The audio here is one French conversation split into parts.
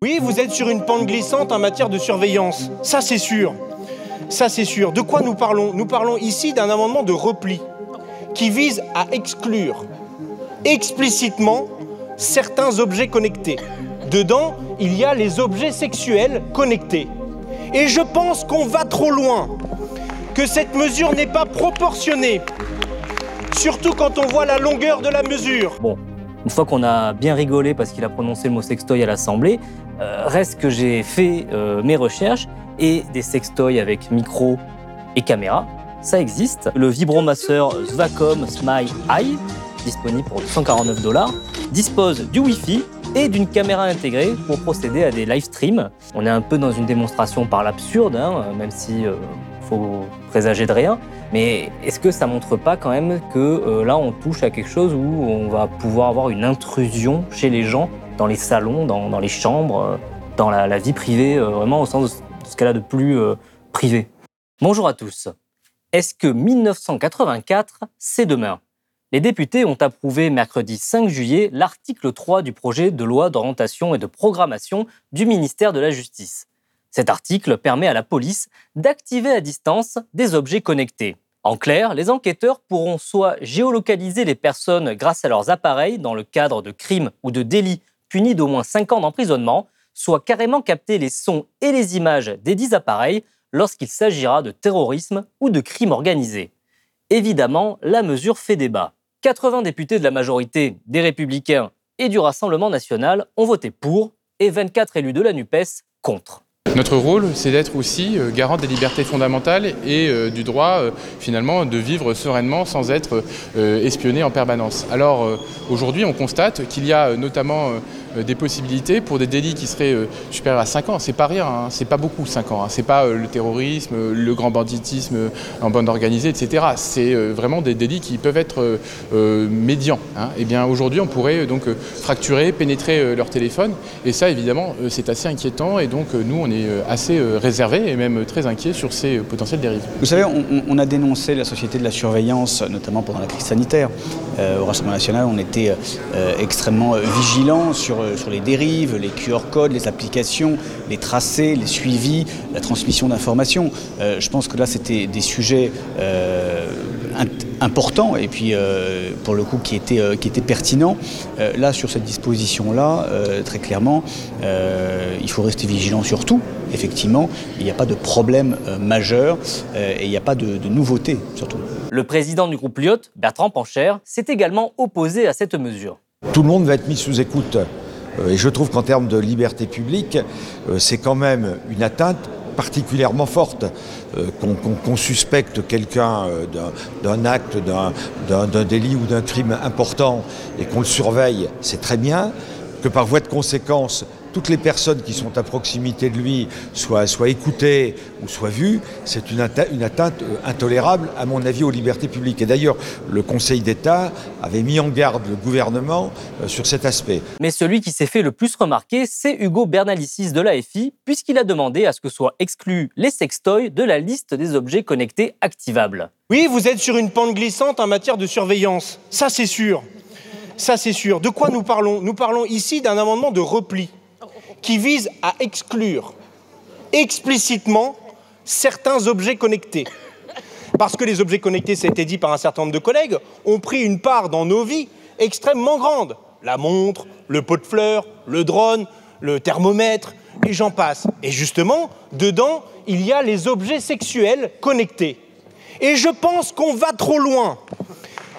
Oui, vous êtes sur une pente glissante en matière de surveillance. Ça, c'est sûr. Ça, c'est sûr. De quoi nous parlons? Nous parlons ici d'un amendement de repli qui vise à exclure explicitement certains objets connectés. Dedans, il y a les objets sexuels connectés. Et je pense qu'on va trop loin, que cette mesure n'est pas proportionnée, surtout quand on voit la longueur de la mesure. Bon, une fois qu'on a bien rigolé parce qu'il a prononcé le mot sextoy à l'Assemblée, euh, reste que j'ai fait euh, mes recherches et des sextoys avec micro et caméra, ça existe. Le vibromasseur Svacom Smile Eye, disponible pour 149 dollars, dispose du Wi-Fi et d'une caméra intégrée pour procéder à des live streams. On est un peu dans une démonstration par l'absurde, hein, même si euh, faut présager de rien. Mais est-ce que ça montre pas quand même que là on touche à quelque chose où on va pouvoir avoir une intrusion chez les gens dans les salons, dans, les chambres, euh, dans la, vie privée, euh, vraiment au sens de ce qu'elle a de plus euh, privé? Bonjour à tous. Est-ce que 1984, c'est demain? Les députés ont approuvé mercredi 5 juillet l'article 3 du projet de loi d'orientation et de programmation du ministère de la Justice. Cet article permet à la police d'activer à distance des objets connectés. En clair, les enquêteurs pourront soit géolocaliser les personnes grâce à leurs appareils dans le cadre de crimes ou de délits puni d'au moins 5 ans d'emprisonnement, soit carrément capter les sons et les images des dix appareils lorsqu'il s'agira de terrorisme ou de crime organisé. Évidemment, la mesure fait débat. 80 députés de la majorité, des Républicains et du Rassemblement national ont voté pour et 24 élus de la NUPES contre. Notre rôle, c'est d'être aussi euh, garant des libertés fondamentales et euh, du droit, euh, finalement, de vivre sereinement sans être espionné en permanence. Alors, aujourd'hui, on constate qu'il y a notamment des possibilités pour des délits qui seraient euh, supérieurs à 5 ans. C'est pas rien, hein. c'est pas beaucoup 5 ans. Hein. C'est pas euh, le terrorisme, le grand banditisme en bande organisée, etc. C'est vraiment des délits qui peuvent être médians. Hein. Eh bien aujourd'hui, on pourrait donc fracturer, pénétrer leur téléphone. Et ça, évidemment, c'est assez inquiétant. Et donc nous, on est assez réservés et même très inquiets sur ces potentielles dérives. Vous savez, on, a dénoncé la société de la surveillance, notamment pendant la crise sanitaire. au Rassemblement national, on était extrêmement vigilants sur euh, sur, les dérives, les QR codes, les applications, les tracés, les suivis, la transmission d'informations. Euh, je pense que là, c'était des sujets euh, importants et puis pour le coup qui étaient, qui étaient pertinents. là, sur cette disposition-là, très clairement, il faut rester vigilant sur tout. Effectivement, il n'y a pas de problème majeur et il n'y a pas de, de nouveauté surtout. Le président du groupe Lyot, Bertrand Pancher, s'est également opposé à cette mesure. Tout le monde va être mis sous écoute. Euh, et je trouve qu'en termes de liberté publique, euh, c'est quand même une atteinte particulièrement forte. Euh, qu'on suspecte quelqu'un d'un acte, d'un délit ou d'un crime important et qu'on le surveille, c'est très bien. Que par voie de conséquence, toutes les personnes qui sont à proximité de lui soient, soient écoutées ou soient vues, c'est une, une, atteinte euh, intolérable, à mon avis, aux libertés publiques. Et d'ailleurs, le Conseil d'État avait mis en garde le gouvernement euh, sur cet aspect. Mais celui qui s'est fait le plus remarquer, c'est Hugo Bernalicis de l'AFI, puisqu'il a demandé à ce que soient exclus les sextoys de la liste des objets connectés activables. Oui, vous êtes sur une pente glissante en matière de surveillance. Ça, c'est sûr. Ça, c'est sûr. De quoi nous parlons? Nous parlons ici d'un amendement de repli qui vise à exclure explicitement certains objets connectés. Parce que les objets connectés, ça a été dit par un certain nombre de collègues, ont pris une part dans nos vies extrêmement grande. La montre, le pot de fleurs, le drone, le thermomètre, et j'en passe. Et justement, dedans, il y a les objets sexuels connectés. Et je pense qu'on va trop loin,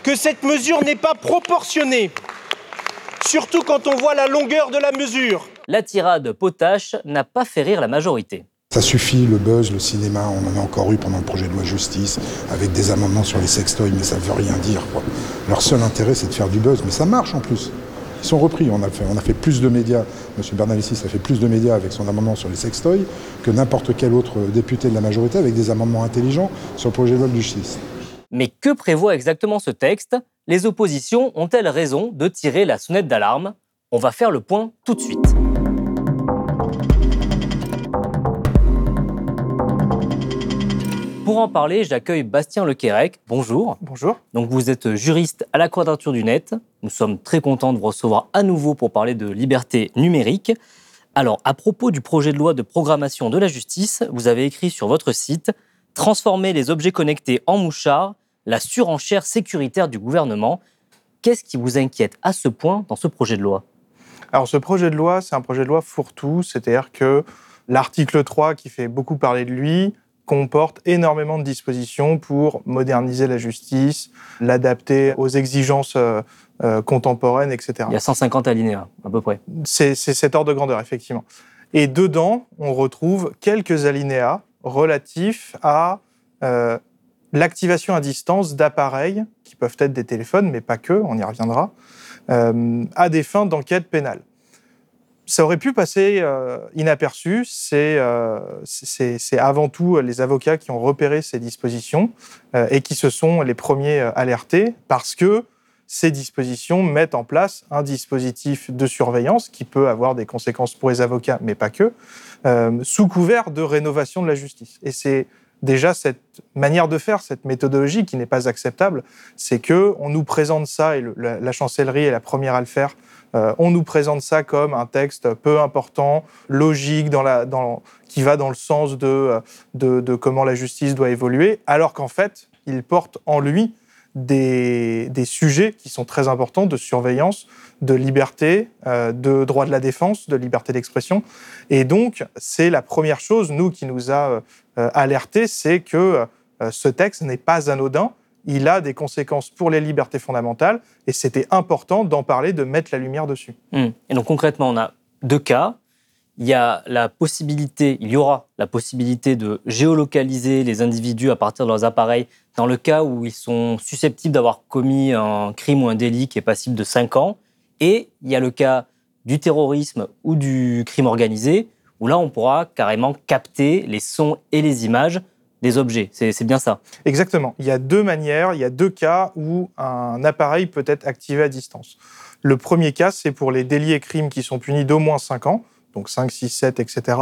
que cette mesure n'est pas proportionnée, surtout quand on voit la longueur de la mesure la tirade potache n'a pas fait rire la majorité. Ça suffit, le buzz, le cinéma, on en a encore eu pendant le projet de loi justice, avec des amendements sur les sextoys, mais ça ne veut rien dire. Quoi. Leur seul intérêt, c'est de faire du buzz, mais ça marche en plus. Ils sont repris, on a fait, on a fait plus de médias, M. Bernalicis a fait plus de médias avec son amendement sur les sextoys que n'importe quel autre député de la majorité avec des amendements intelligents sur le projet de loi de justice. Mais que prévoit exactement ce texte? Les oppositions ont-elles raison de tirer la sonnette d'alarme? On va faire le point tout de suite. Pour en parler, j'accueille Bastien Lequérec. Bonjour. Bonjour. Donc vous êtes juriste à la Quadrature du Net. Nous sommes très contents de vous recevoir à nouveau pour parler de liberté numérique. Alors, à propos du projet de loi de programmation de la justice, vous avez écrit sur votre site Transformer les objets connectés en mouchards, la surenchère sécuritaire du gouvernement. Qu'est-ce qui vous inquiète à ce point dans ce projet de loi? Alors, ce projet de loi, c'est un projet de loi fourre-tout, c'est-à-dire que l'article 3, qui fait beaucoup parler de lui, comporte énormément de dispositions pour moderniser la justice, l'adapter aux exigences euh, euh, contemporaines, etc. Il y a 150 alinéas, à peu près. C'est cet ordre de grandeur, effectivement. Et dedans, on retrouve quelques alinéas relatifs à euh, l'activation à distance d'appareils, qui peuvent être des téléphones, mais pas que, on y reviendra, à des fins d'enquête pénale ça aurait pu passer euh, inaperçu. Euh, c'est avant tout les avocats qui ont repéré ces dispositions euh, et qui se sont les premiers alertés parce que ces dispositions mettent en place un dispositif de surveillance qui peut avoir des conséquences pour les avocats, mais pas que, sous couvert de rénovation de la justice. Et c'est déjà cette manière de faire, cette méthodologie qui n'est pas acceptable, c'est que on nous présente ça et la chancellerie est la première à le faire euh, on nous présente ça comme un texte peu important, logique, qui va dans le sens de, comment la justice doit évoluer, alors qu'en fait, il porte en lui des, sujets qui sont très importants de surveillance, de liberté, euh, de droit de la défense, de liberté d'expression. Et donc, c'est la première chose, nous, qui nous a euh, alertés, c'est que ce texte n'est pas anodin il a des conséquences pour les libertés fondamentales et c'était important d'en parler, de mettre la lumière dessus. Hmm. Et donc concrètement, on a deux cas. Il y a la possibilité, il y aura la possibilité de géolocaliser les individus à partir de leurs appareils dans le cas où ils sont susceptibles d'avoir commis un crime ou un délit qui est passible de 5 ans. Et il y a le cas du terrorisme ou du crime organisé, où là, on pourra carrément capter les sons et les images des objets. C'est bien ça. Exactement. Il y a deux manières, il y a deux cas où un appareil peut être activé à distance. Le premier cas, c'est pour les délits et crimes qui sont punis d'au moins 5 ans, donc 5, 6, 7, etc.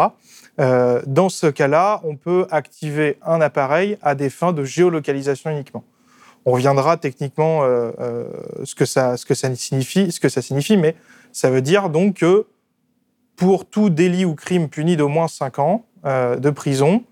dans ce cas-là, on peut activer un appareil à des fins de géolocalisation uniquement. On reviendra techniquement euh, euh, ce, que ça, signifie, ce que ça signifie, mais ça veut dire donc que pour tout délit ou crime puni d'au moins 5 ans euh, de prison,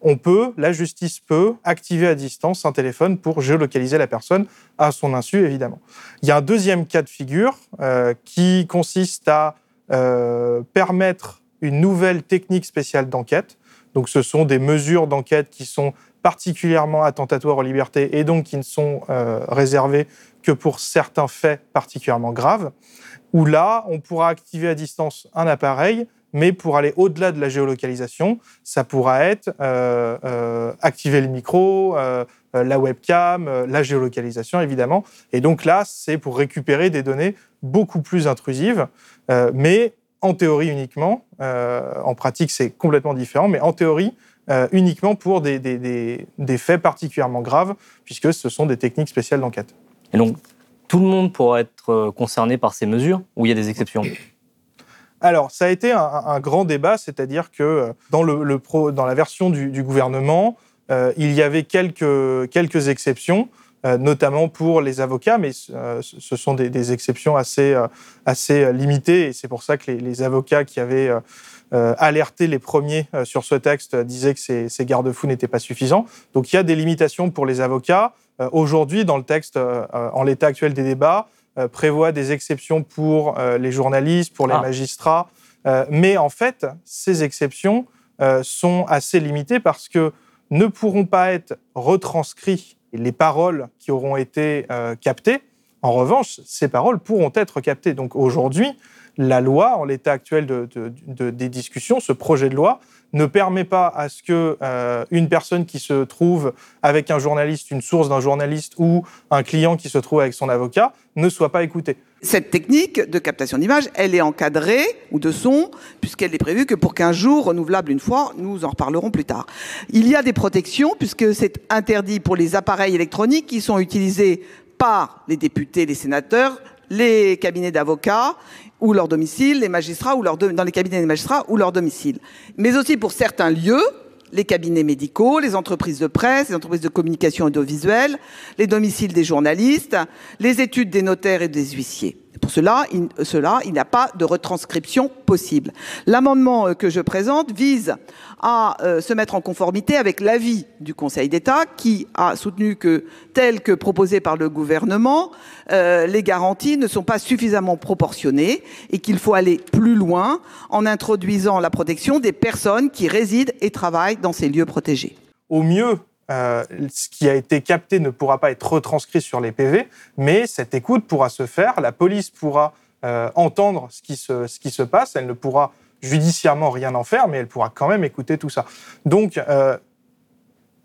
on peut, la justice peut activer à distance un téléphone pour géolocaliser la personne à son insu, évidemment. Il y a un deuxième cas de figure euh, qui consiste à euh, permettre une nouvelle technique spéciale d'enquête. Donc, ce sont des mesures d'enquête qui sont particulièrement attentatoires aux libertés et donc qui ne sont euh, réservées que pour certains faits particulièrement graves, où là, on pourra activer à distance un appareil mais pour aller au-delà de la géolocalisation, ça pourra être euh, euh, activer le micro, euh, la webcam, la géolocalisation évidemment. Et donc là, c'est pour récupérer des données beaucoup plus intrusives, mais en théorie uniquement. en pratique, c'est complètement différent, mais en théorie, uniquement pour des, des, faits particulièrement graves, puisque ce sont des techniques spéciales d'enquête. Et donc, tout le monde pourra être concerné par ces mesures, ou il y a des exceptions? Alors, ça a été un, grand débat, c'est-à-dire que euh, dans, la version du, gouvernement, euh, il y avait quelques, quelques exceptions, euh, notamment pour les avocats, mais ce sont des, exceptions assez, assez limitées, et c'est pour ça que les, avocats qui avaient alerté les premiers sur ce texte disaient que ces, garde-fous n'étaient pas suffisants. Donc, il y a des limitations pour les avocats. Aujourd'hui, dans le texte, en l'état actuel des débats, prévoit des exceptions pour euh, les journalistes, pour les ah. magistrats. Euh, mais en fait, ces exceptions sont assez limitées parce que ne pourront pas être retranscrites les paroles qui auront été captées. En revanche, ces paroles pourront être captées. Donc aujourd'hui, la loi, en l'état actuel de, des discussions, ce projet de loi, ne permet pas à ce que une personne qui se trouve avec un journaliste, une source d'un journaliste ou un client qui se trouve avec son avocat ne soit pas écouté. Cette technique de captation d'image, elle est encadrée ou de son, puisqu'elle est prévue que pour 15 jours, renouvelable une fois, nous en reparlerons plus tard. Il y a des protections, puisque c'est interdit pour les appareils électroniques qui sont utilisés par les députés, les sénateurs, les cabinets d'avocats ou leur domicile, les magistrats ou leur dans les cabinets des magistrats ou leur domicile. Mais aussi pour certains lieux, les cabinets médicaux, les entreprises de presse, les entreprises de communication audiovisuelle, les domiciles des journalistes, les études des notaires et des huissiers. Pour cela, il, cela, il n'y a pas de retranscription possible. L'amendement euh, que je présente vise à euh, se mettre en conformité avec l'avis du Conseil d'État qui a soutenu que, tel que proposé par le gouvernement, euh, les garanties ne sont pas suffisamment proportionnées et qu'il faut aller plus loin en introduisant la protection des personnes qui résident et travaillent dans ces lieux protégés. Au mieux, euh, ce qui a été capté ne pourra pas être retranscrit sur les PV, mais cette écoute pourra se faire. La police pourra euh, entendre ce qui, se, passe. Elle ne pourra judiciairement rien en faire, mais elle pourra quand même écouter tout ça. Donc, euh,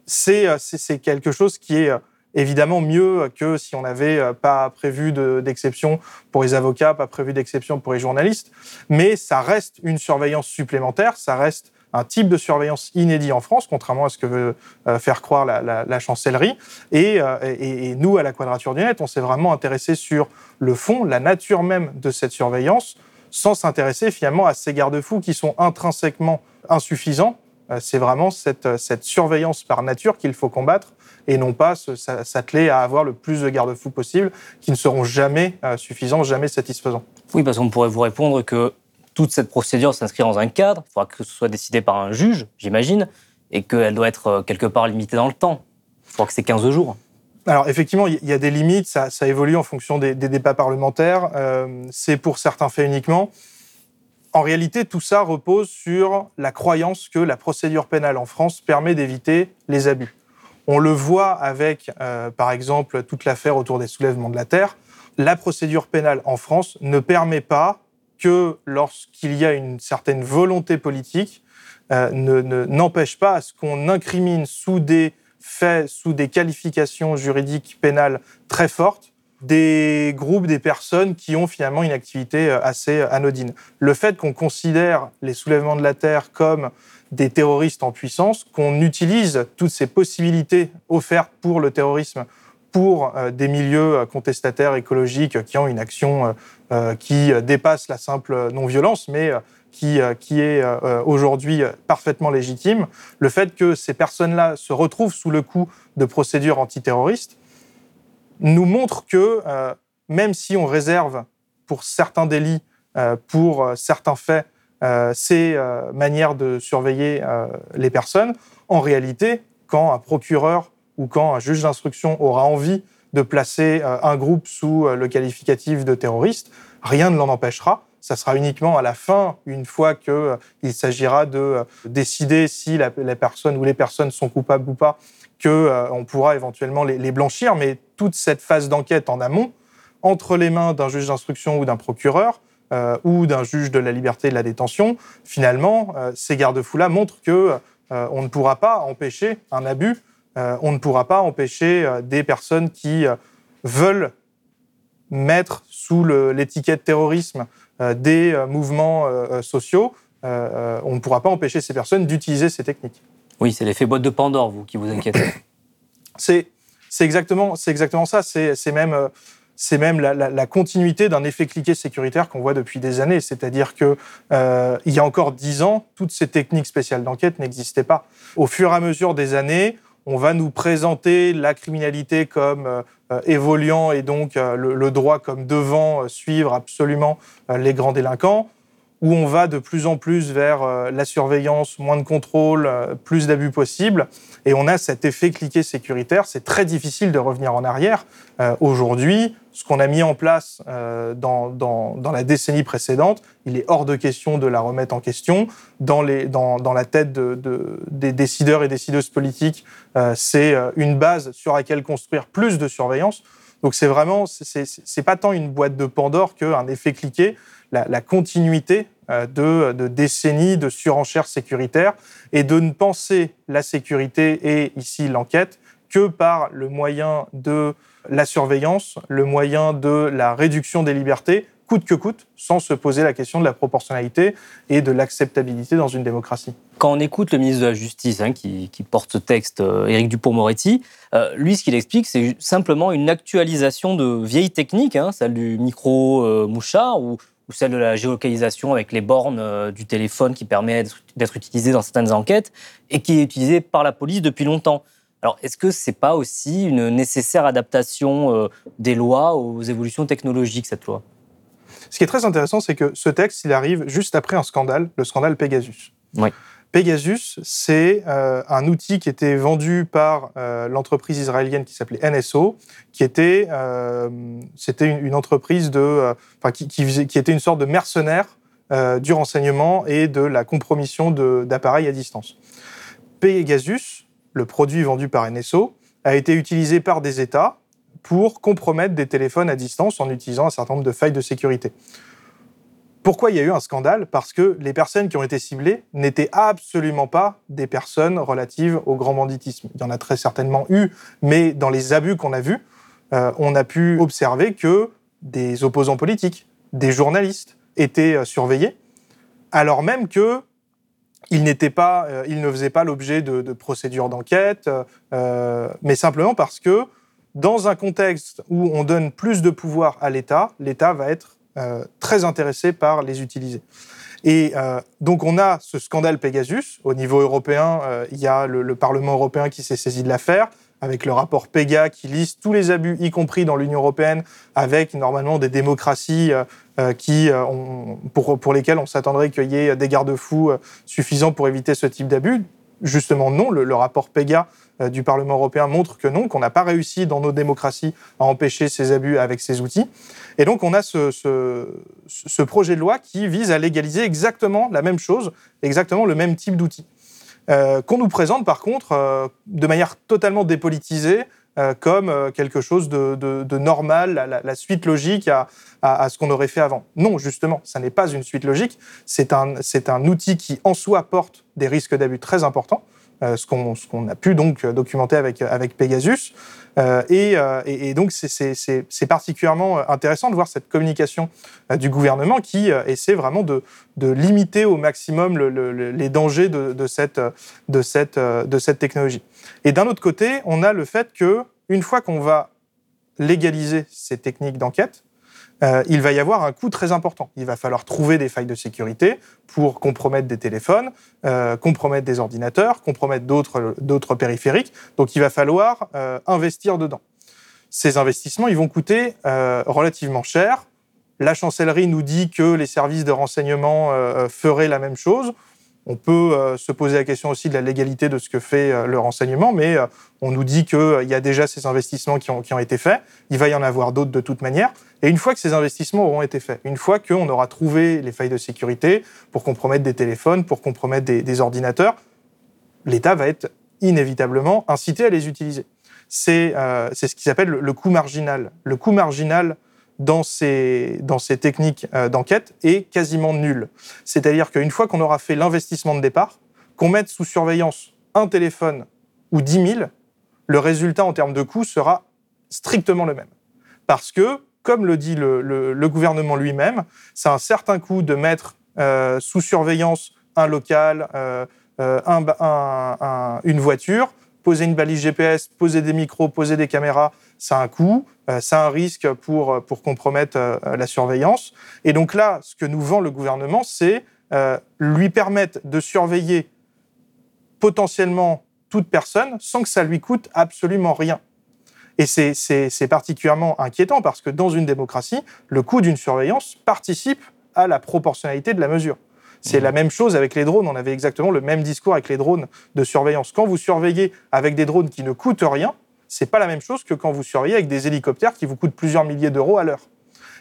c'est quelque chose qui est évidemment mieux que si on n'avait pas prévu d'exception pour les avocats, pas prévu d'exception pour les journalistes. Mais ça reste une surveillance supplémentaire, ça reste un type de surveillance inédit en France, contrairement à ce que veut euh, faire croire la, chancellerie. Euh, et, nous, à la Quadrature du Net, on s'est vraiment intéressé sur le fond, la nature même de cette surveillance, sans s'intéresser finalement à ces garde-fous qui sont intrinsèquement insuffisants. Euh, c'est vraiment cette, cette surveillance par nature qu'il faut combattre et non pas s'atteler à avoir le plus de garde-fous possible qui ne seront jamais suffisants, jamais satisfaisants. Oui, parce qu'on pourrait vous répondre que toute cette procédure s'inscrit dans un cadre. Il faudra que ce soit décidé par un juge, j'imagine, et qu'elle doit être euh, quelque part limitée dans le temps. Il faudra que c'est 15 jours. Alors effectivement, il y a des limites, ça, évolue en fonction des, débats parlementaires. Euh, c'est pour certains faits uniquement. En réalité, tout ça repose sur la croyance que la procédure pénale en France permet d'éviter les abus. On le voit avec, euh, par exemple, toute l'affaire autour des soulèvements de la terre. La procédure pénale en France ne permet pas que lorsqu'il y a une certaine volonté politique, euh, n'empêche pas à ce qu'on incrimine sous des faits, sous des qualifications juridiques pénales très fortes, des groupes, des personnes qui ont finalement une activité euh, assez anodine. Le fait qu'on considère les soulèvements de la Terre comme des terroristes en puissance, qu'on utilise toutes ces possibilités offertes pour le terrorisme pour euh, des milieux euh, contestataires écologiques qui ont une action euh, qui dépasse la simple non-violence, mais qui, qui est aujourd'hui parfaitement légitime, le fait que ces personnes-là se retrouvent sous le coup de procédures antiterroristes nous montre que même si on réserve pour certains délits, pour certains faits, ces manières de surveiller les personnes, en réalité, quand un procureur ou quand un juge d'instruction aura envie de placer euh, un groupe sous euh, le qualificatif de terroriste, rien ne l'en empêchera. Ça sera uniquement à la fin, une fois qu'il euh, s'agira de décider si la, les personnes ou les personnes sont coupables ou pas, qu'on pourra éventuellement les, blanchir. Mais toute cette phase d'enquête en amont, entre les mains d'un juge d'instruction ou d'un procureur, ou d'un juge de la liberté et de la détention, finalement, ces garde-fous-là montrent que on ne pourra pas empêcher un abus euh, on ne pourra pas empêcher euh, des personnes qui euh, veulent mettre sous l'étiquette terrorisme des mouvements sociaux, on ne pourra pas empêcher ces personnes d'utiliser ces techniques. Oui, c'est l'effet boîte de Pandore, vous, qui vous inquiétez. c'est exactement, exactement ça. C'est même, c'est même la, continuité d'un effet cliquet sécuritaire qu'on voit depuis des années. C'est-à-dire que il y a encore dix ans, toutes ces techniques spéciales d'enquête n'existaient pas. Au fur et à mesure des années, on va nous présenter la criminalité comme euh, évoluant et donc euh, le, droit comme devant euh, suivre absolument les grands délinquants, où on va de plus en plus vers la surveillance, moins de contrôle, plus d'abus possibles, et on a cet effet cliquet sécuritaire. C'est très difficile de revenir en arrière. Aujourd'hui, ce qu'on a mis en place euh, dans, la décennie précédente, il est hors de question de la remettre en question. Dans, la tête de, de, des décideurs et décideuses politiques, euh, c'est euh, une base sur laquelle construire plus de surveillance. Donc c'est vraiment, c'est pas tant une boîte de Pandore qu'un effet cliqué, la, continuité euh, de, de, décennies de surenchères sécuritaires et de ne penser la sécurité et ici l'enquête que par le moyen de la surveillance, le moyen de la réduction des libertés, coûte que coûte, sans se poser la question de la proportionnalité et de l'acceptabilité dans une démocratie. Quand on écoute le ministre de la Justice hein, qui, porte ce texte, euh, Éric Dupont-Moretti, euh, lui, ce qu'il explique, c'est simplement une actualisation de vieilles techniques, hein, celle du micro-mouchard ou, ou, celle de la géolocalisation avec les bornes euh, du téléphone qui permet d'être utilisée dans certaines enquêtes et qui est utilisée par la police depuis longtemps. Alors, est-ce que ce n'est pas aussi une nécessaire adaptation des lois aux évolutions technologiques, cette loi? Ce qui est très intéressant, c'est que ce texte, il arrive juste après un scandale, le scandale Pegasus. Oui. Pegasus, c'est euh, un outil qui était vendu par euh, l'entreprise israélienne qui s'appelait NSO, qui était, euh, c'était une, entreprise de, qui, qui, était une sorte de mercenaire du renseignement et de la compromission d'appareils à distance. Pegasus, le produit vendu par NSO, a été utilisé par des États pour compromettre des téléphones à distance en utilisant un certain nombre de failles de sécurité. Pourquoi il y a eu un scandale? Parce que les personnes qui ont été ciblées n'étaient absolument pas des personnes relatives au grand banditisme. Il y en a très certainement eu, mais dans les abus qu'on a vus, euh, on a pu observer que des opposants politiques, des journalistes étaient euh, surveillés, alors même que ils, pas, euh, ils ne faisaient pas l'objet de, procédures d'enquête, mais simplement parce que dans un contexte où on donne plus de pouvoir à l'État, l'État va être euh, très intéressé par les utiliser. Et euh, donc on a ce scandale Pegasus. Au niveau européen, euh, il y a le, Parlement européen qui s'est saisi de l'affaire, avec le rapport PEGA qui liste tous les abus, y compris dans l'Union européenne, avec normalement des démocraties qui, pour, pour lesquelles on s'attendrait qu'il y ait des garde-fous suffisants pour éviter ce type d'abus. Justement, non. Le, le rapport PEGA euh, du Parlement européen montre que non, qu'on n'a pas réussi dans nos démocraties à empêcher ces abus avec ces outils. Et donc on a ce, ce, projet de loi qui vise à légaliser exactement la même chose, exactement le même type d'outils. Euh, qu'on nous présente par contre euh, de manière totalement dépolitisée, comme quelque chose de, normal, la, suite logique à, à, ce qu'on aurait fait avant. Non, justement, ça n'est pas une suite logique, c'est un, un outil qui en soi porte des risques d'abus très importants. Euh, ce qu'on a pu donc documenter avec, avec Pegasus. Euh, euh, et, et, donc, c'est particulièrement intéressant de voir cette communication du gouvernement qui essaie vraiment de, de limiter au maximum le, les dangers de, de, cette, de, cette, de cette technologie. Et d'un autre côté, on a le fait que une fois qu'on va légaliser ces techniques d'enquête, euh, il va y avoir un coût très important. Il va falloir trouver des failles de sécurité pour compromettre des téléphones, euh, compromettre des ordinateurs, compromettre d'autres périphériques. Donc il va falloir euh, investir dedans. Ces investissements, ils vont coûter relativement cher. La chancellerie nous dit que les services de renseignement feraient la même chose. On peut euh, se poser la question aussi de la légalité de ce que fait euh, le renseignement, mais euh, on nous dit qu'il y a déjà ces investissements qui ont, été faits. Il va y en avoir d'autres de toute manière. Et une fois que ces investissements auront été faits, une fois qu'on aura trouvé les failles de sécurité pour compromettre des téléphones, pour compromettre des, ordinateurs, l'État va être inévitablement incité à les utiliser. C'est ce qui s'appelle le coût marginal. Le coût marginal dans ces, dans ces techniques euh, d'enquête est quasiment nul. C'est-à-dire qu'une fois qu'on aura fait l'investissement de départ, qu'on mette sous surveillance un téléphone ou 10 000, le résultat en termes de coût sera strictement le même. Parce que, comme le dit le, gouvernement lui-même, c'est un certain coût de mettre euh, sous surveillance un local, euh, une voiture, poser une balise GPS, poser des micros, poser des caméras, ça a un coût, euh, ça a un risque pour, euh, pour compromettre euh, la surveillance. Et donc là, ce que nous vend le gouvernement, c'est lui permettre de surveiller potentiellement toute personne sans que ça lui coûte absolument rien. Et c'est particulièrement inquiétant parce que dans une démocratie, le coût d'une surveillance participe à la proportionnalité de la mesure. C'est la même chose avec les drones. On avait exactement le même discours avec les drones de surveillance. Quand vous surveillez avec des drones qui ne coûtent rien, c'est pas la même chose que quand vous surveillez avec des hélicoptères qui vous coûtent plusieurs milliers d'euros à l'heure.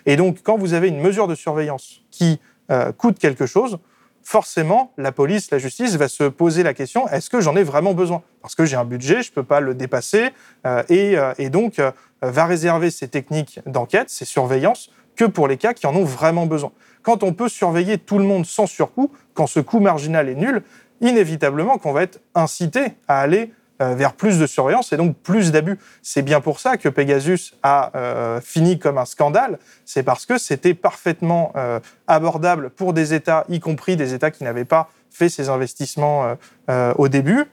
Et donc, quand vous avez une mesure de surveillance qui euh, coûte quelque chose, forcément, la police, la justice va se poser la question est-ce que j'en ai vraiment besoin? Parce que j'ai un budget, je ne peux pas le dépasser, euh, et, euh, et, donc va réserver ces techniques d'enquête, ces surveillances, que pour les cas qui en ont vraiment besoin. Quand on peut surveiller tout le monde sans surcoût, quand ce coût marginal est nul, inévitablement qu'on va être incité à aller vers plus de surveillance et donc plus d'abus. C'est bien pour ça que Pegasus a euh, fini comme un scandale. C'est parce que c'était parfaitement euh, abordable pour des États, y compris des États qui n'avaient pas fait ces investissements au début,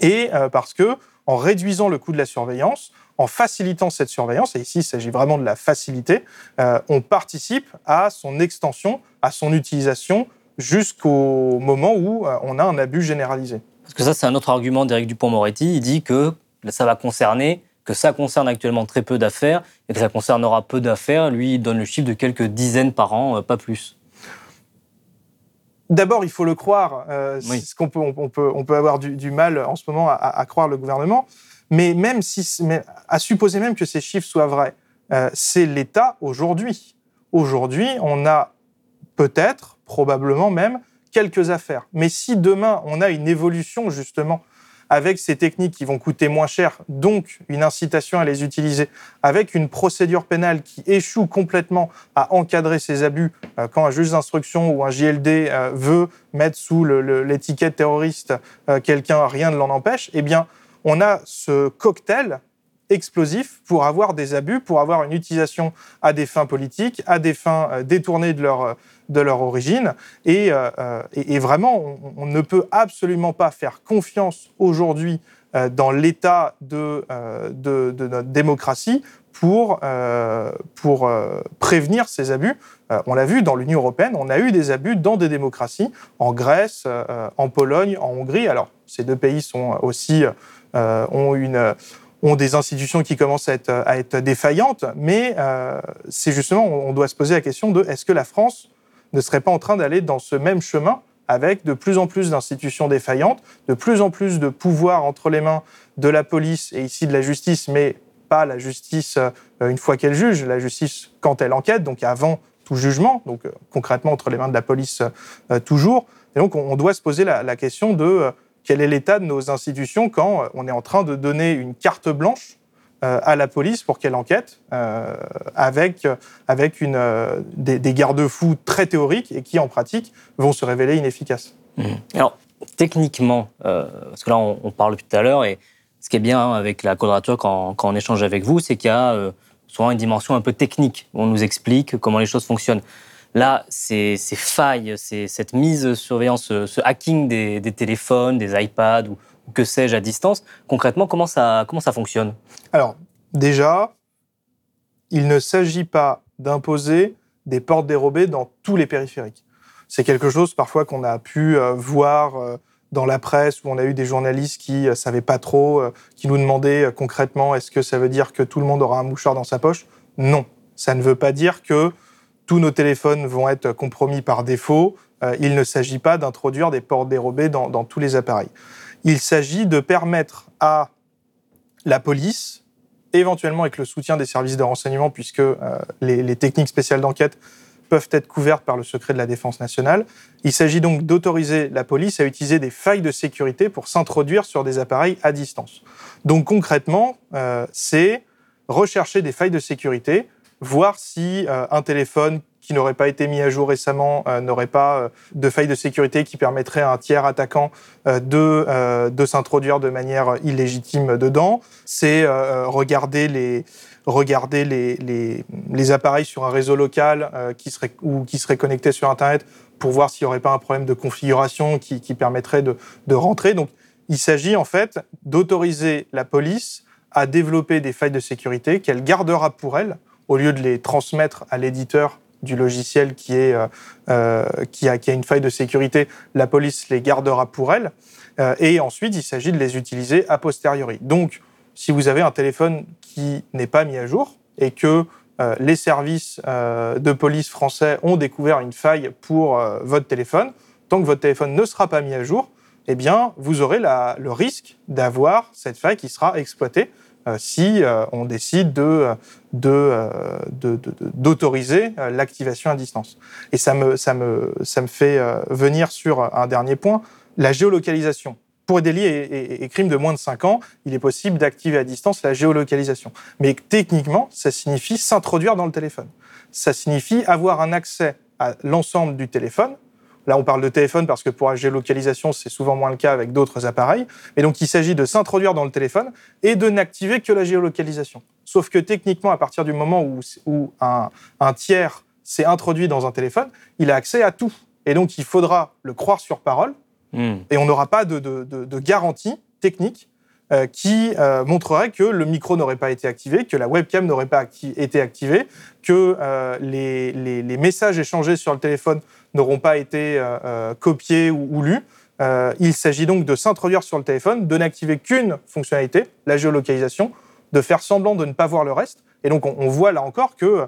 et parce que en réduisant le coût de la surveillance, en facilitant cette surveillance, et ici il s'agit vraiment de la facilité, on participe à son extension, à son utilisation jusqu'au moment où on a un abus généralisé. Parce que ça, c'est un autre argument d'Éric Dupont-Moretti. Il dit que ça va concerner, que ça concerne actuellement très peu d'affaires et que ça concernera peu d'affaires. Lui, il donne le chiffre de quelques dizaines par an, euh, pas plus. D'abord, il faut le croire. Euh, ce qu'on peut, on peut, on peut avoir du, mal en ce moment à, croire le gouvernement. Mais même si, à supposer même que ces chiffres soient vrais, euh, c'est l'État aujourd'hui. Aujourd'hui, on a peut-être, probablement même, quelques affaires. Mais si demain, on a une évolution justement avec ces techniques qui vont coûter moins cher, donc une incitation à les utiliser, avec une procédure pénale qui échoue complètement à encadrer ces abus, euh, quand un juge d'instruction ou un JLD euh, veut mettre sous l'étiquette terroriste euh, quelqu'un, rien ne l'en empêche, eh bien, on a ce cocktail explosif pour avoir des abus, pour avoir une utilisation à des fins politiques, à des fins détournées de leur de leur origine. Et, euh, et, vraiment, on, ne peut absolument pas faire confiance aujourd'hui euh, dans l'état de, euh, de, de, notre démocratie pour, pour prévenir ces abus. on l'a vu dans l'Union européenne, on a eu des abus dans des démocraties, en Grèce, en Pologne, en Hongrie. Alors, ces deux pays sont aussi, ont une ont des institutions qui commencent à être, défaillantes, mais c'est justement, on doit se poser la question de est-ce que la France ne serait pas en train d'aller dans ce même chemin avec de plus en plus d'institutions défaillantes, de plus en plus de pouvoir entre les mains de la police et ici de la justice, mais pas la justice euh, une fois qu'elle juge, la justice quand elle enquête, donc avant tout jugement, donc euh, concrètement entre les mains de la police euh, toujours. Et donc on doit se poser la question de quel est l'état de nos institutions quand on est en train de donner une carte blanche euh, à la police pour qu'elle enquête euh, avec, avec une, euh, des, garde-fous très théoriques et qui, en pratique, vont se révéler inefficaces. Mmh. Alors, techniquement, parce que là, on, parle depuis tout à l'heure, et ce qui est bien avec la quadrature quand, quand on échange avec vous, c'est qu'il y a souvent une dimension un peu technique. On nous explique comment les choses fonctionnent. Là, ces, failles, cette mise surveillance, ce, hacking des, téléphones, des iPads ou, que sais-je à distance. Concrètement, comment ça, comment ça fonctionne? Alors, déjà, il ne s'agit pas d'imposer des portes dérobées dans tous les périphériques. C'est quelque chose parfois qu'on a pu euh, voir euh, dans la presse où on a eu des journalistes qui ne euh, savaient pas trop, qui nous demandaient concrètement est-ce que ça veut dire que tout le monde aura un mouchoir dans sa poche? Non, ça ne veut pas dire que tous nos téléphones vont être compromis par défaut. il ne s'agit pas d'introduire des portes dérobées dans tous les appareils. Il s'agit de permettre à la police, éventuellement avec le soutien des services de renseignement, puisque euh, les, techniques spéciales d'enquête peuvent être couvertes par le secret de la défense nationale. Il s'agit donc d'autoriser la police à utiliser des failles de sécurité pour s'introduire sur des appareils à distance. Donc concrètement, euh, c'est rechercher des failles de sécurité, voir si euh, un téléphone qui n'aurait pas été mis à jour récemment euh, n'aurait pas euh, de faille de sécurité qui permettrait à un tiers attaquant euh, de, de s'introduire de manière illégitime dedans. C'est regarder les regarder les, les, les, appareils sur un réseau local qui serait, ou qui seraient connectés sur Internet pour voir s'il n'y aurait pas un problème de configuration qui, qui permettrait de, de rentrer. Donc, il s'agit en fait d'autoriser la police à développer des failles de sécurité qu'elle gardera pour elle, au lieu de les transmettre à l'éditeur du logiciel euh, euh, qui, a, une faille de sécurité, la police les gardera pour elle. Euh, et ensuite, il s'agit de les utiliser a posteriori. Donc, si vous avez un téléphone qui n'est pas mis à jour et que les services de police français ont découvert une faille pour votre téléphone, tant que votre téléphone ne sera pas mis à jour, eh bien, vous aurez le risque d'avoir cette faille qui sera exploitée si euh, on décide de, de, euh, d'autoriser euh, l'activation à distance. Et ça me, fait euh, venir sur un dernier point, la géolocalisation. Pour des délits et, et- et crimes de moins de 5 ans, il est possible d'activer à distance la géolocalisation. Mais techniquement, ça signifie s'introduire dans le téléphone. Ça signifie avoir un accès à l'ensemble du téléphone. Là, on parle de téléphone parce que pour la géolocalisation, c'est souvent moins le cas avec d'autres appareils. Et donc, il s'agit de s'introduire dans le téléphone et de n'activer que la géolocalisation. Sauf que techniquement, à partir du moment où, où un, un tiers s'est introduit dans un téléphone, il a accès à tout. Et donc, il faudra le croire sur parole Hmm. et on n'aura pas de, de- de- de garantie technique euh, qui euh, montrerait que le micro n'aurait pas été activé, que la webcam n'aurait pas acti- été activée, que euh, les, les- les messages échangés sur le téléphone n'auront pas été euh, euh, copiés ou, lus. Euh, il s'agit donc de s'introduire sur le téléphone, de n'activer qu'une fonctionnalité, la géolocalisation, de faire semblant de ne pas voir le reste. Et donc on, voit là encore que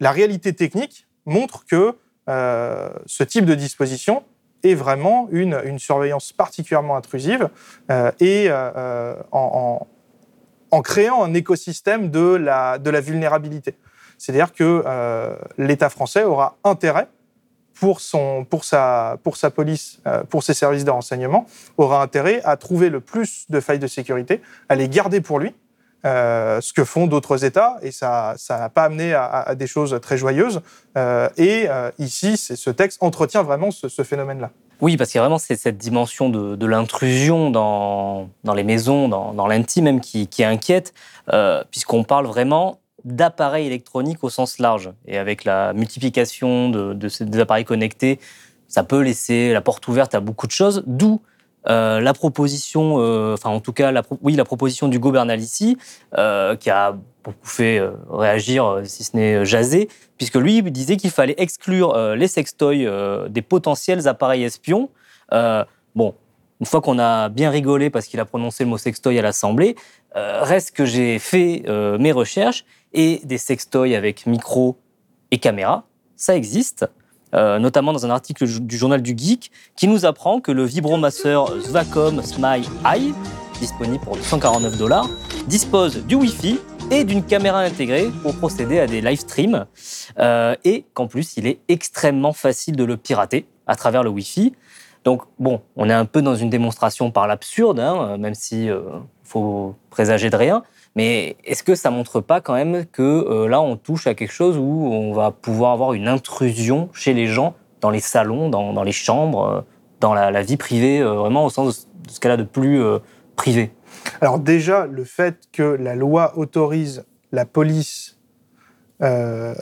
la réalité technique montre que ce type de disposition est vraiment une, une surveillance particulièrement intrusive et en, en- en créant un écosystème de la, de la vulnérabilité. C'est-à-dire que l'État français aura intérêt pour, son, pour, sa, pour sa police, euh, pour ses services de renseignement, aura intérêt à trouver le plus de failles de sécurité, à les garder pour lui, euh, ce que font d'autres États, et ça n'a pas amené à, des choses très joyeuses. Euh, et euh, ici, ce texte entretient vraiment ce, phénomène-là. Oui, parce qu'il y a vraiment cette, dimension de, l'intrusion dans, les maisons, dans, dans l'intime même, qui, qui inquiète, puisqu'on parle vraiment d'appareils électroniques au sens large. Et avec la multiplication de, ces des appareils connectés, ça peut laisser la porte ouverte à beaucoup de choses, d'où euh, la proposition, euh, enfin en tout cas, oui, la proposition d'Hugo Bernalici, euh, qui a beaucoup fait réagir, si ce n'est jaser, puisque lui disait qu'il fallait exclure les sextoys des potentiels appareils espions. Bon, une fois qu'on a bien rigolé parce qu'il a prononcé le mot sextoy à l'Assemblée, euh, reste que j'ai fait euh, mes recherches et des sextoys avec micro et caméra, ça existe. Euh, notamment dans un article du journal du Geek qui nous apprend que le vibromasseur Svacom Smile Eye, disponible pour 249 dollars, dispose du Wi-Fi et d'une caméra intégrée pour procéder à des live streams et qu'en plus il est extrêmement facile de le pirater à travers le Wi-Fi. Donc bon, on est un peu dans une démonstration par l'absurde, hein, même si euh, faut présager de rien. Mais est-ce que ça montre pas quand même que euh, là on touche à quelque chose où on va pouvoir avoir une intrusion chez les gens dans les salons, dans, dans les chambres, euh, dans la, vie privée, euh, vraiment au sens de ce qu'elle a de plus euh, privé? Alors déjà, le fait que la loi autorise la police, euh,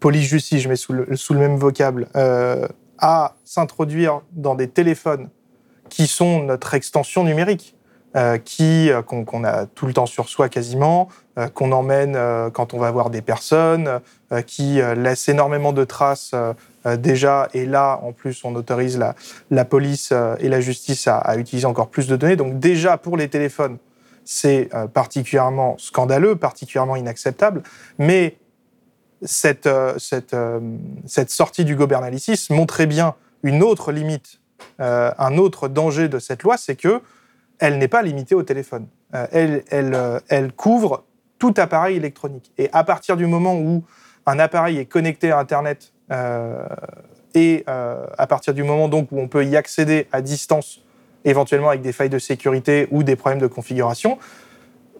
police-justice, je mets sous le, même vocable, euh, à s'introduire dans des téléphones qui sont notre extension numérique, euh, qui euh, qu'on a tout le temps sur soi quasiment, euh, qu'on emmène quand on va voir des personnes, qui laissent énormément de traces déjà, et là, en plus, on autorise la, police et la justice à, à utiliser encore plus de données. Donc déjà, pour les téléphones, c'est particulièrement scandaleux, particulièrement inacceptable, mais cette, euh, euh, cette sortie du gobernalicis montrait bien une autre limite, euh, un autre danger de cette loi, c'est que elle n'est pas limitée au téléphone. Elle, couvre tout appareil électronique. Et à partir du moment où un appareil est connecté à Internet et à partir du moment donc où on peut y accéder à distance, éventuellement avec des failles de sécurité ou des problèmes de configuration,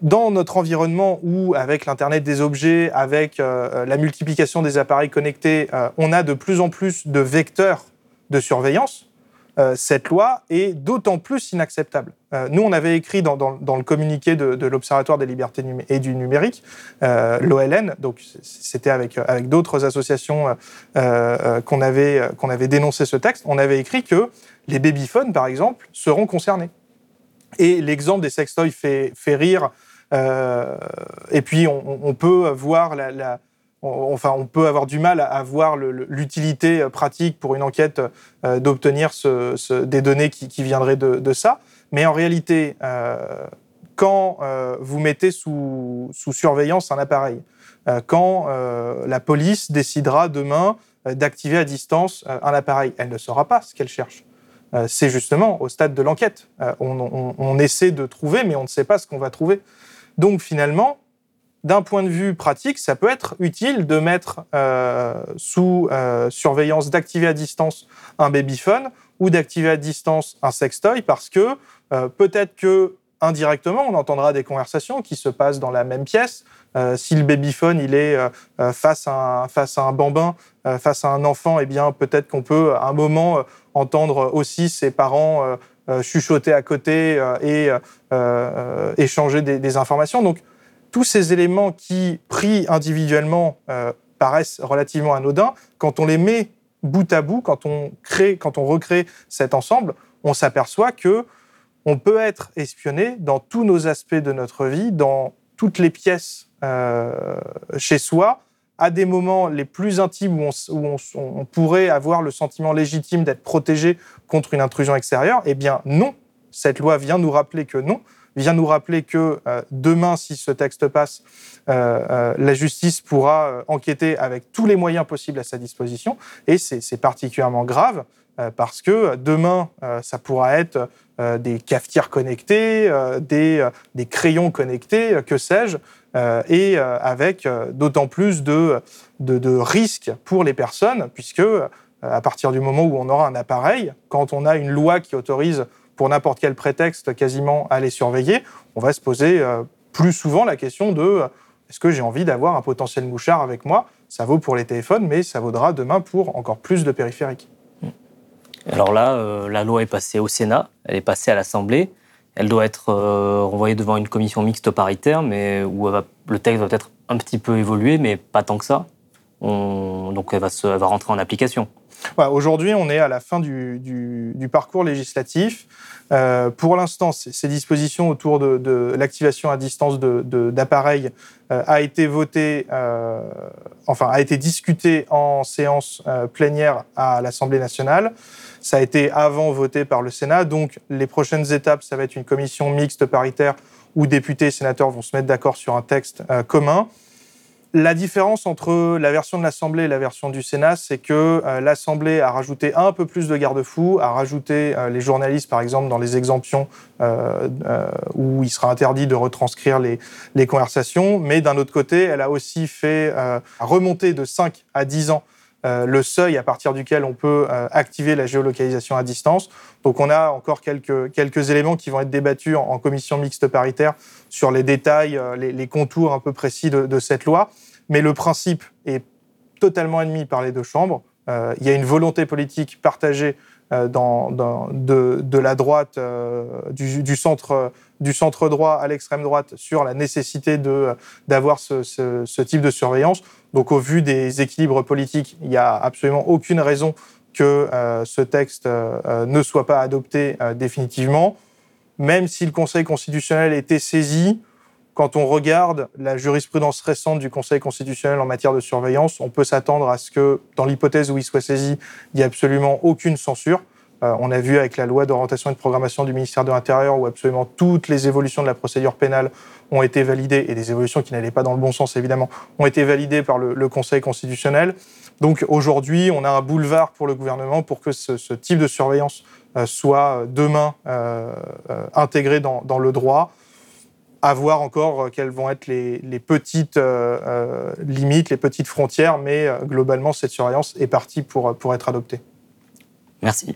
dans notre environnement où, avec l'Internet des objets, avec euh, la multiplication des appareils connectés, euh, on a de plus en plus de vecteurs de surveillance, euh, cette loi est d'autant plus inacceptable. Euh, nous, on avait écrit dans, le communiqué de, l'Observatoire des libertés et du numérique, euh, l'OLN, donc c'était avec, d'autres associations euh, euh, qu'on avait, euh, dénoncé ce texte, on avait écrit que les babyphones, par exemple, seront concernés. Et l'exemple des sextoys fait rire. Euh, et puis, on, peut voir enfin, on peut avoir du mal à, voir l'utilité euh, pratique pour une enquête euh, d'obtenir des données qui, viendraient de, ça. Mais en réalité, quand vous mettez sous, surveillance un appareil, quand la police décidera demain d'activer à distance un appareil, elle ne saura pas ce qu'elle cherche. c'est justement au stade de l'enquête. On, essaie de trouver, mais on ne sait pas ce qu'on va trouver. Donc finalement, d'un point de vue pratique, ça peut être utile de mettre euh, sous surveillance, d'activer à distance un babyphone ou d'activer à distance un sextoy parce que peut-être que indirectement, on entendra des conversations qui se passent dans la même pièce. si le babyphone il est face, à un, face à un bambin, face à un enfant, eh bien peut-être qu'on peut à un moment entendre aussi ses parents euh, euh, chuchoter à côté euh, et échanger des, informations. Donc, tous ces éléments qui, pris individuellement, paraissent relativement anodins, quand on les met bout à bout, quand on crée, quand on recrée cet ensemble, on s'aperçoit que on peut être espionné dans tous nos aspects de notre vie, dans toutes les pièces chez soi, à des moments les plus intimes où on, pourrait avoir le sentiment légitime d'être protégé contre une intrusion extérieure, eh bien non. Cette loi vient nous rappeler que non, vient nous rappeler que euh, demain, si ce texte passe, euh, euh, la justice pourra enquêter avec tous les moyens possibles à sa disposition. Et c'est particulièrement grave parce que demain, ça pourra être des cafetières connectées, des, crayons connectés, que sais-je, euh, et euh, avec euh, d'autant plus de, risques pour les personnes, puisque à partir du moment où on aura un appareil, quand on a une loi qui autorise pour n'importe quel prétexte quasiment à les surveiller, on va se poser plus souvent la question de est-ce que j'ai envie d'avoir un potentiel mouchard avec moi? Ça vaut pour les téléphones, mais ça vaudra demain pour encore plus de périphériques. Alors là, la loi est passée au Sénat, elle est passée à l'Assemblée. Elle doit être euh, renvoyée devant une commission mixte paritaire, mais où le texte va peut-être un petit peu évoluer, mais pas tant que ça. donc elle va, se, va rentrer en application. Aujourd'hui, on est à la fin du, parcours législatif. Euh, pour l'instant, ces dispositions autour de, l'activation à distance d'appareils euh, a été voté, enfin a été discuté en séance plénière à l'Assemblée nationale. Ça a été avant voté par le Sénat. Donc, les prochaines étapes, ça va être une commission mixte paritaire où députés et sénateurs vont se mettre d'accord sur un texte euh, commun. La différence entre la version de l'Assemblée et la version du Sénat, c'est que euh, l'Assemblée a rajouté un peu plus de garde-fous, a rajouté euh, les journalistes, par exemple, dans les exemptions où il sera interdit de retranscrire les, les conversations. Mais d'un autre côté, elle a aussi fait remonter de 5 à 10 ans euh, le seuil à partir duquel on peut euh, activer la géolocalisation à distance. Donc on a encore quelques, quelques éléments qui vont être débattus en, commission mixte paritaire sur les détails, euh, les, contours un peu précis de, cette loi. Mais le principe est totalement admis par les deux chambres. il y a une volonté politique partagée dans, de, la droite, du, centre, du centre droit à l'extrême droite sur la nécessité d'avoir ce, ce, type de surveillance. Donc au vu des équilibres politiques, il n'y a absolument aucune raison que euh, ce texte euh, euh, ne soit pas adopté définitivement, même si le Conseil constitutionnel était saisi. Quand on regarde la jurisprudence récente du Conseil constitutionnel en matière de surveillance, on peut s'attendre à ce que, dans l'hypothèse où il soit saisi, il n'y ait absolument aucune censure. Euh, on a vu avec la loi d'orientation et de programmation du ministère de l'Intérieur où absolument toutes les évolutions de la procédure pénale ont été validées, et des évolutions qui n'allaient pas dans le bon sens évidemment, ont été validées par le, Conseil constitutionnel. Donc aujourd'hui, on a un boulevard pour le gouvernement pour que ce, type de surveillance euh, soit euh, demain intégré dans, le droit à voir encore quelles vont être les, petites limites, les petites frontières, mais globalement, cette surveillance est partie pour être adoptée. Merci.